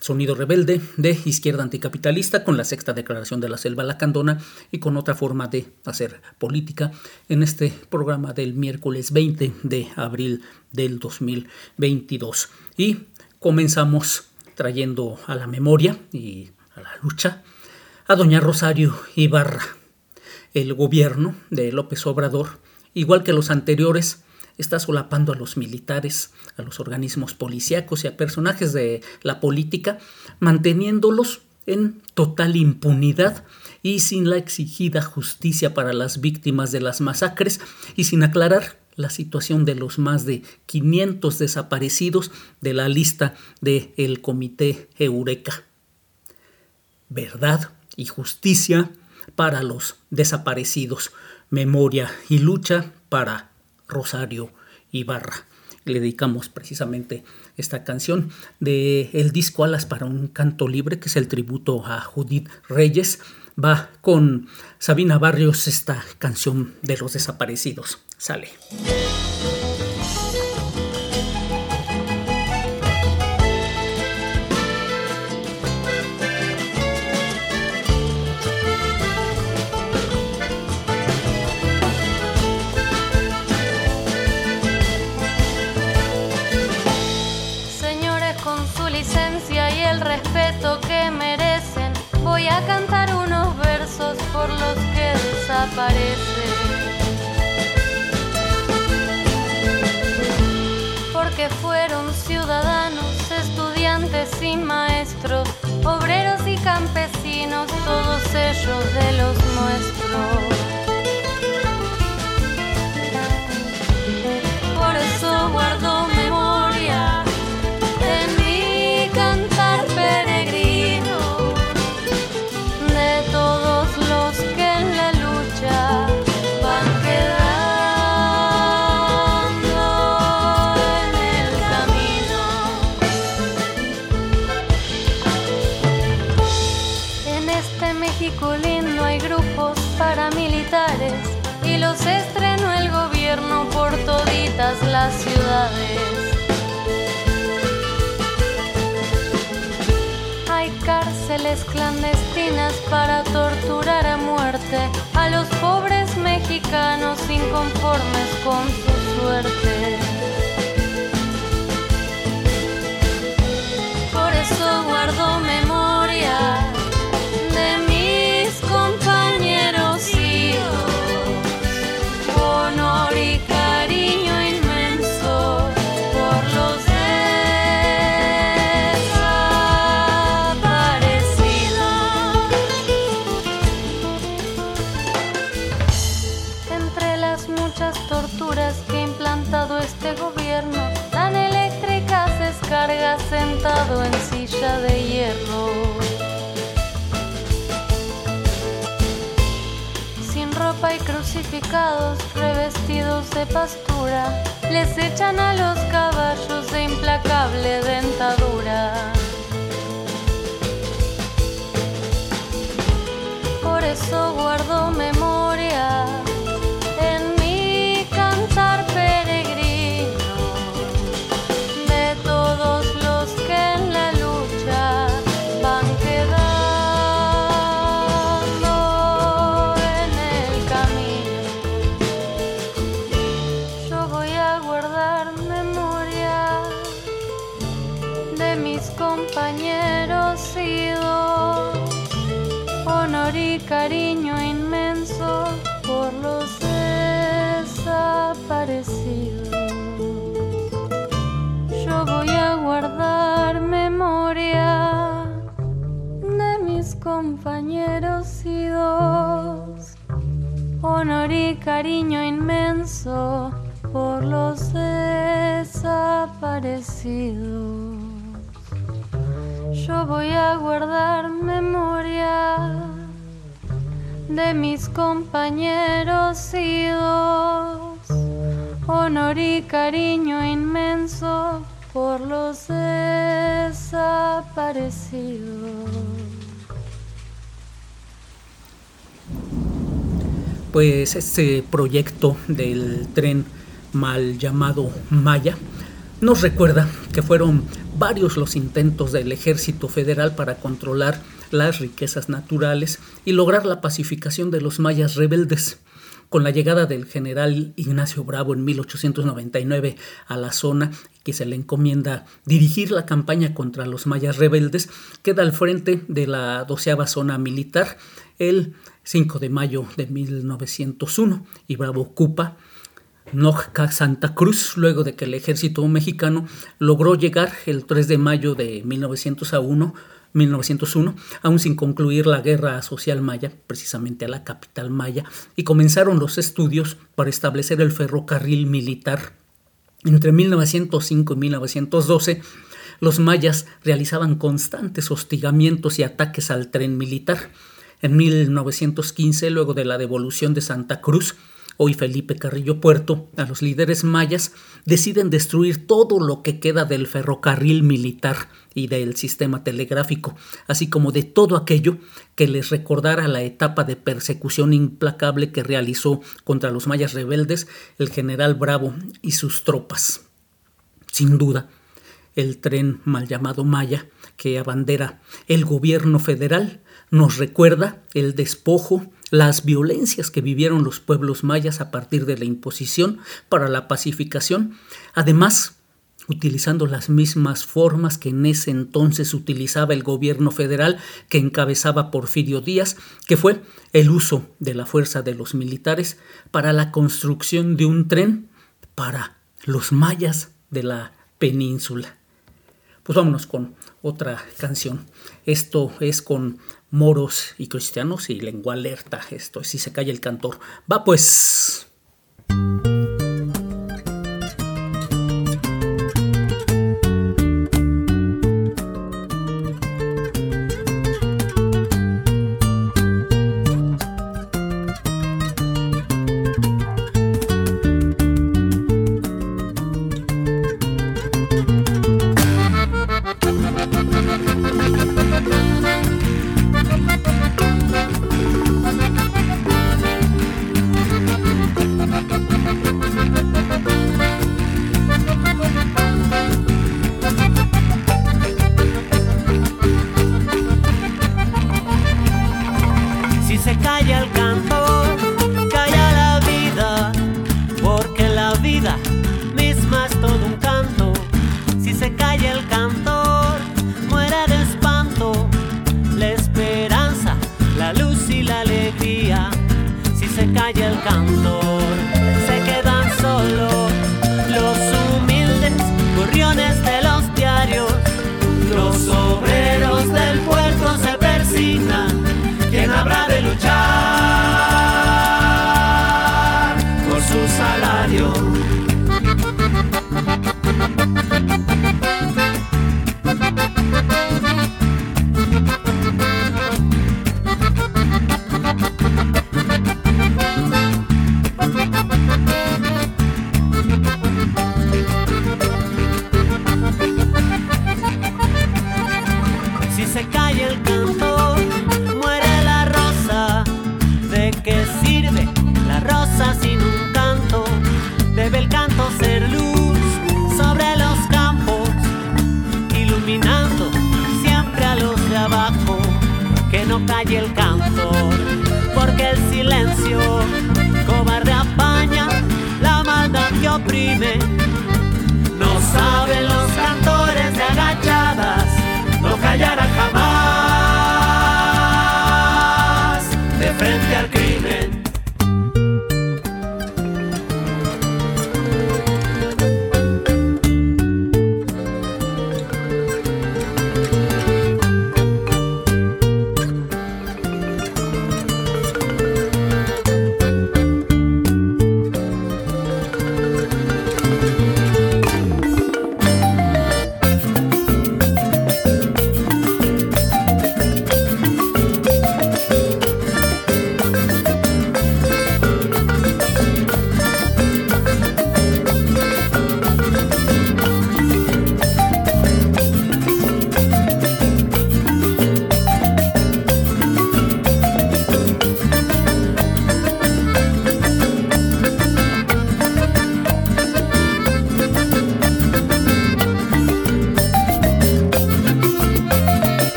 Sonido Rebelde de Izquierda Anticapitalista con la sexta declaración de la Selva Lacandona y con otra forma de hacer política en este programa del miércoles 20 de abril del 2022. Y comenzamos trayendo a la memoria y a la lucha a doña Rosario Ibarra. El gobierno de López Obrador, igual que los anteriores, está solapando a los militares, a los organismos policíacos y a personajes de la política, manteniéndolos en total impunidad y sin la exigida justicia para las víctimas de las masacres y sin aclarar la situación de los más de 500 desaparecidos de la lista del el Comité Eureka. Verdad y justicia para los desaparecidos, memoria y lucha para Rosario Ibarra. Le dedicamos precisamente esta canción de el disco Alas para un canto libre, que es el tributo a Judith Reyes. Va con Sabina Barrios esta canción de los desaparecidos. Sale. Ciudades. Hay cárceles clandestinas para torturar a muerte a los pobres mexicanos inconformes con su suerte. De pastura, les echan a los compañeros idos, honor y cariño inmenso por los desaparecidos. yo voy a guardar memoria de mis compañeros idos, honor y cariño inmenso por los desaparecidos. Pues este proyecto del tren mal llamado Maya nos recuerda que fueron varios los intentos del ejército federal para controlar las riquezas naturales y lograr la pacificación de los mayas rebeldes. Con la llegada del general Ignacio Bravo en 1899 a la zona que se le encomienda dirigir la campaña contra los mayas rebeldes, queda al frente de la doceava zona militar el 5 de mayo de 1901 y Bravo ocupa Nojca Santa Cruz, luego de que el ejército mexicano logró llegar el 3 de mayo de 1901, 1901, aún sin concluir la guerra social maya, precisamente a la capital maya, y comenzaron los estudios para establecer el ferrocarril militar. Entre 1905 y 1912, los mayas realizaban constantes hostigamientos y ataques al tren militar. En 1915, luego de la devolución de Santa Cruz, hoy Felipe Carrillo Puerto, a los líderes mayas, deciden destruir todo lo que queda del ferrocarril militar y del sistema telegráfico, así como de todo aquello que les recordara la etapa de persecución implacable que realizó contra los mayas rebeldes el general Bravo y sus tropas. Sin duda, el tren mal llamado Maya, que abandera el gobierno federal, nos recuerda el despojo, las violencias que vivieron los pueblos mayas a partir de la imposición para la pacificación, además utilizando las mismas formas que en ese entonces utilizaba el gobierno federal que encabezaba Porfirio Díaz, que fue el uso de la fuerza de los militares para la construcción de un tren para los mayas de la península. Pues vámonos con otra canción. Esto es con moros y cristianos y lengua alerta. Esto, si se calla el cantor. Va pues.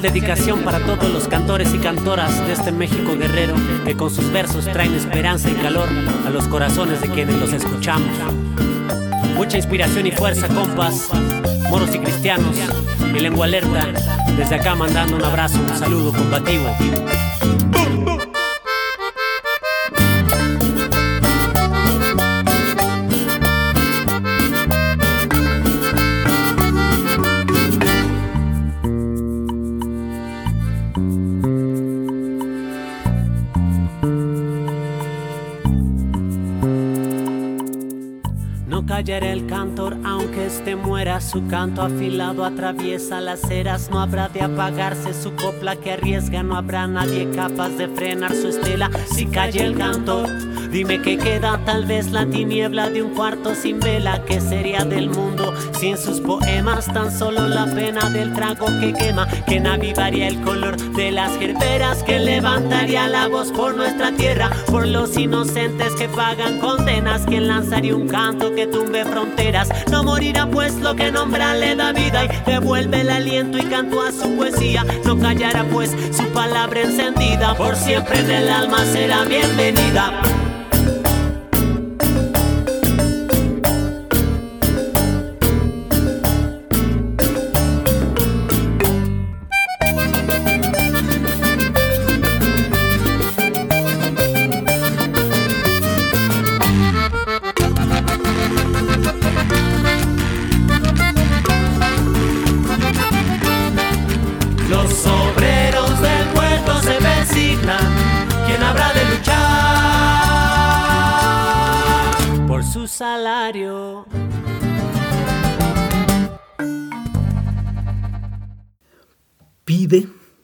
Dedicación para todos los cantores y cantoras de este México guerrero que con sus versos traen esperanza y calor a los corazones de quienes los escuchamos. Mucha inspiración y fuerza, compas, moros y cristianos, mi lengua alerta, desde acá mandando un abrazo, un saludo combativo. Su canto afilado atraviesa las eras, no habrá de apagarse su copla que arriesga, no habrá nadie capaz de frenar su estela. Si calle el cantor. Dime que queda. Tal vez la tiniebla de un cuarto sin vela, que sería del mundo sin sus poemas, tan solo la pena del trago que quema, que avivaría el color de las gerberas, que levantaría la voz por nuestra tierra, por los inocentes que pagan condenas, quien lanzaría un canto que tumbe fronteras, no morirá pues lo que nombra le da vida y devuelve el aliento y canto a su poesía, no callará pues su palabra encendida, por siempre en el alma será bienvenida.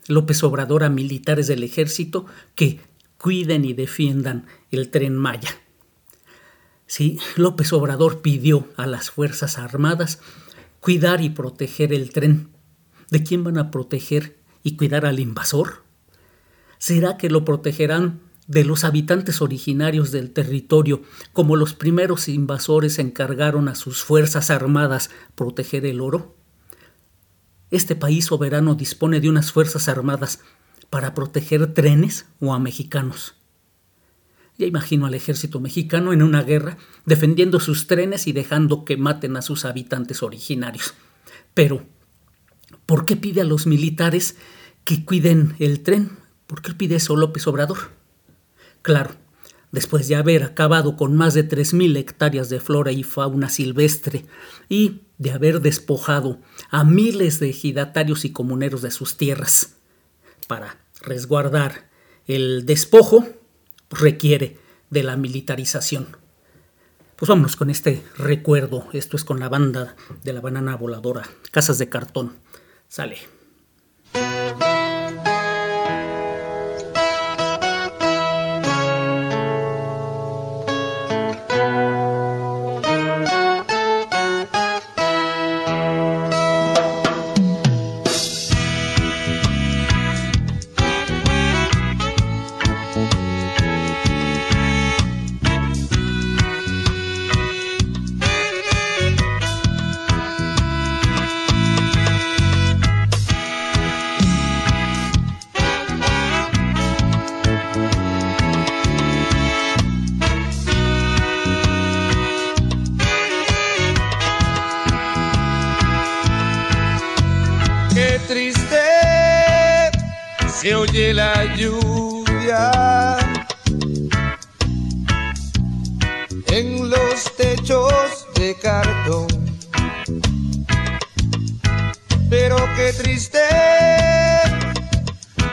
López Obrador a militares del ejército que cuiden y defiendan el tren Maya. Sí, López Obrador pidió a las Fuerzas Armadas cuidar y proteger el tren. ¿De quién van a proteger y cuidar al invasor? ¿Será que lo protegerán de los habitantes originarios del territorio, como los primeros invasores encargaron a sus Fuerzas Armadas proteger el oro? este país soberano dispone de unas fuerzas armadas para proteger trenes o a mexicanos. Ya imagino al ejército mexicano en una guerra defendiendo sus trenes y dejando que maten a sus habitantes originarios. Pero, ¿por qué pide a los militares que cuiden el tren? ¿Por qué pide eso López Obrador? Claro, después de haber acabado con más de 3.000 hectáreas de flora y fauna silvestre y de haber despojado a miles de ejidatarios y comuneros de sus tierras. Para resguardar el despojo requiere de la militarización. Pues vámonos con este recuerdo. Esto es con la banda de la banana voladora, Casas de Cartón. Sale.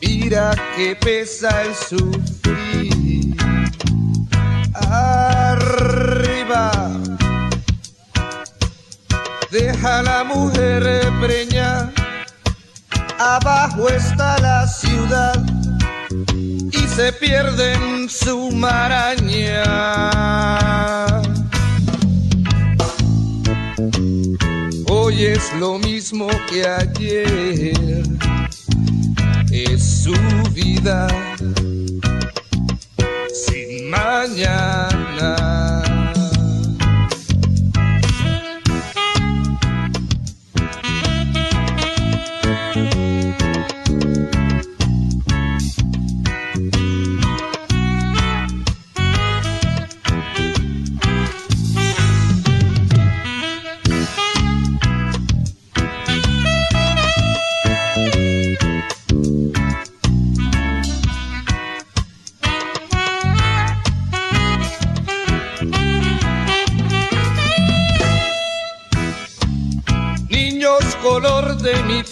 Mira que pesa el sufrir. Arriba deja la mujer preña. Abajo está la ciudad y se pierde en su maraña. Hoy es lo mismo que ayer, es su vida sin mañana.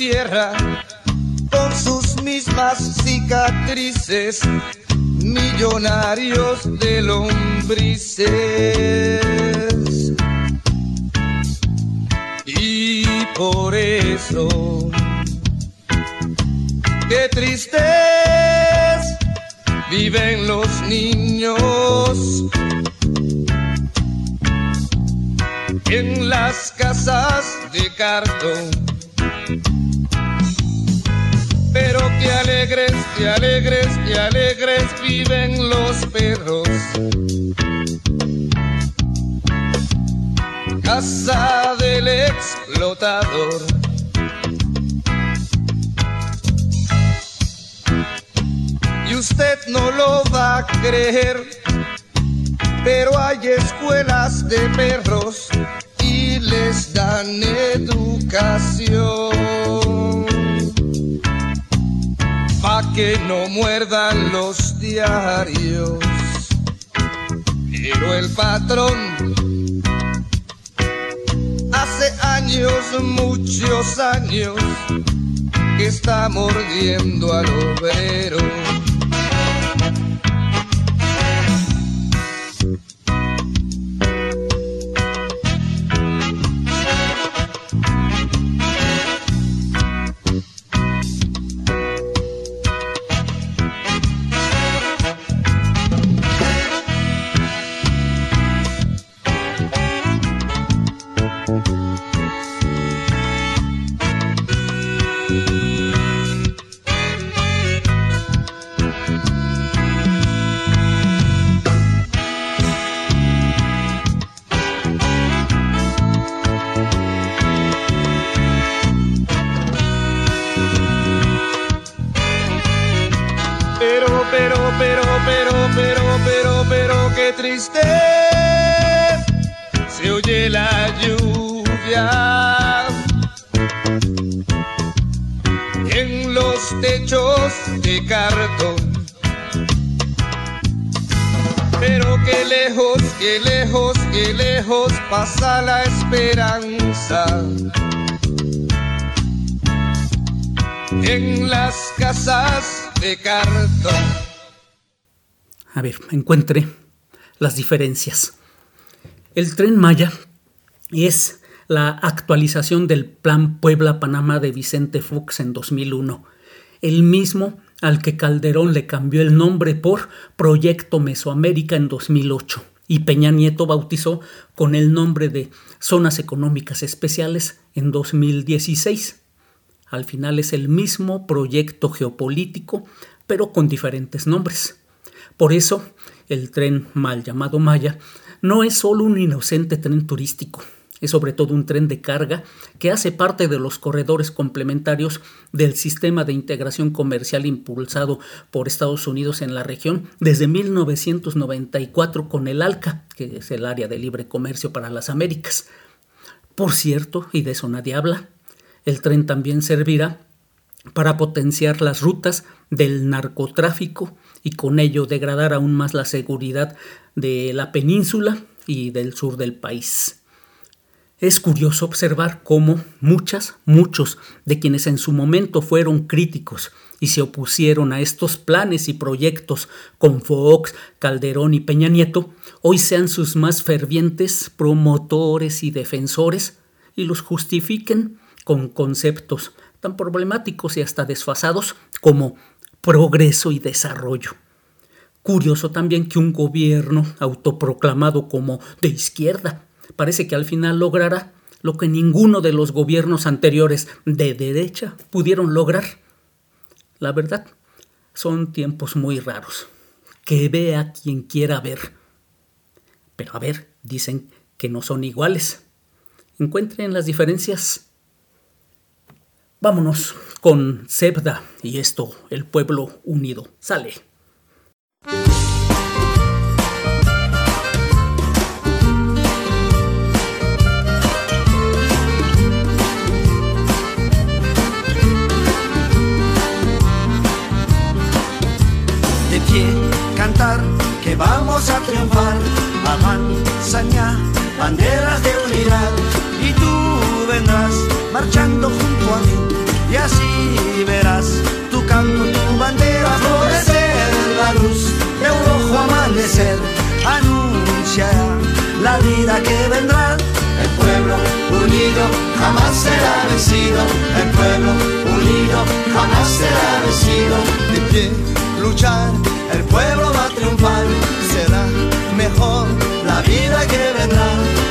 Tierra, con sus mismas cicatrices, millonarios de lombrices. Y por eso, qué tristes viven los niños en las casas de cartón. Qué alegres, qué alegres viven los perros. Casa del explotador. Y usted no lo va a creer, pero hay escuelas de perros les dan educación. Que no muerdan los diarios. Pero el patrón hace años, muchos años, que está mordiendo al obrero. Pasa la esperanza. En las casas de cartón. A ver, encuentre las diferencias. El tren Maya es la actualización del Plan Puebla-Panamá de Vicente Fox en 2001, el mismo al que Calderón le cambió el nombre por Proyecto Mesoamérica en 2008 y Peña Nieto bautizó con el nombre de Zonas Económicas Especiales en 2016. Al final es el mismo proyecto geopolítico, pero con diferentes nombres. Por eso, el tren mal llamado Maya no es solo un inocente tren turístico, es sobre todo un tren de carga que hace parte de los corredores complementarios del sistema de integración comercial impulsado por Estados Unidos en la región desde 1994 con el ALCA, que es el área de libre comercio para las Américas. Por cierto, y de eso nadie habla, el tren también servirá para potenciar las rutas del narcotráfico y con ello degradar aún más la seguridad de la península y del sur del país. Es curioso observar cómo muchas, muchos de quienes en su momento fueron críticos y se opusieron a estos planes y proyectos con Fox, Calderón y Peña Nieto, hoy sean sus más fervientes promotores y defensores, y los justifiquen con conceptos tan problemáticos y hasta desfasados como progreso y desarrollo. Curioso también que un gobierno autoproclamado como de izquierda parece que al final logrará lo que ninguno de los gobiernos anteriores de derecha pudieron lograr. La verdad, son tiempos muy raros. Que vea quien quiera ver. Pero a ver, dicen que no son iguales. Encuentren las diferencias. Vámonos con Sebda y esto, el pueblo unido. Sale. A triunfar. Avanzan ya banderas de unidad y tú vendrás marchando junto a mí y así verás tu canto, tu bandera florecer, la luz de un rojo amanecer anunciará la vida que vendrá. El pueblo unido jamás será vencido, el pueblo unido jamás será vencido. De pie, luchar el pueblo va a triunfar, que vendrá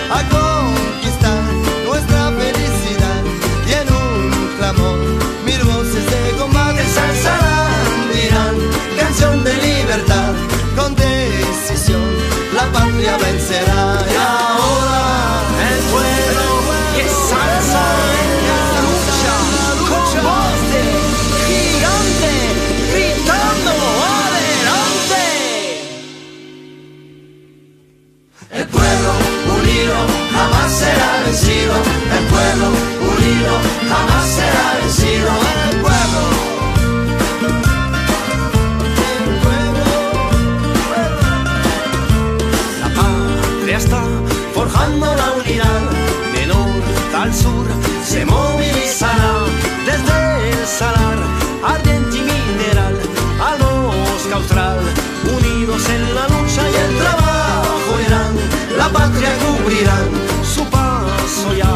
salar ardiente y mineral al bosque austral unidos en la lucha y el trabajo irán la patria cubrirán su paso ya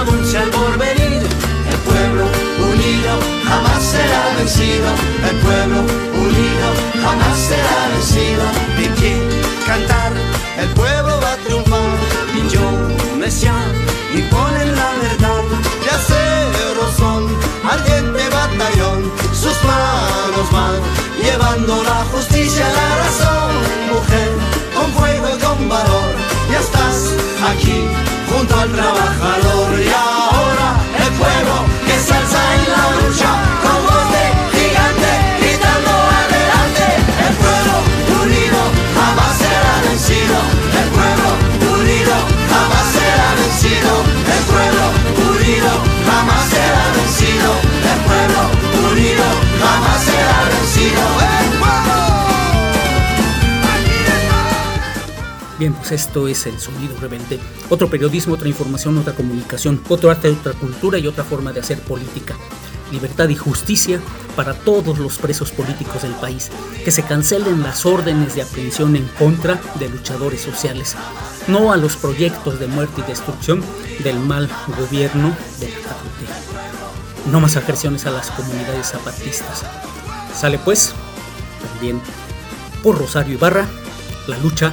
anuncia el porvenir el pueblo unido jamás será vencido el pueblo unido jamás será vencido de pie cantar el pueblo va a triunfar y yo Mesías trabajador pues esto es el sonido rebelde. Otro periodismo, otra información, otra comunicación, otro arte, otra cultura y otra forma de hacer política. Libertad y justicia para todos los presos políticos del país. Que se cancelen las órdenes de aprehensión en contra de luchadores sociales. No a los proyectos de muerte y destrucción del mal gobierno de la 4T. No más agresiones a las comunidades zapatistas. Sale pues, también por Rosario Ibarra, la lucha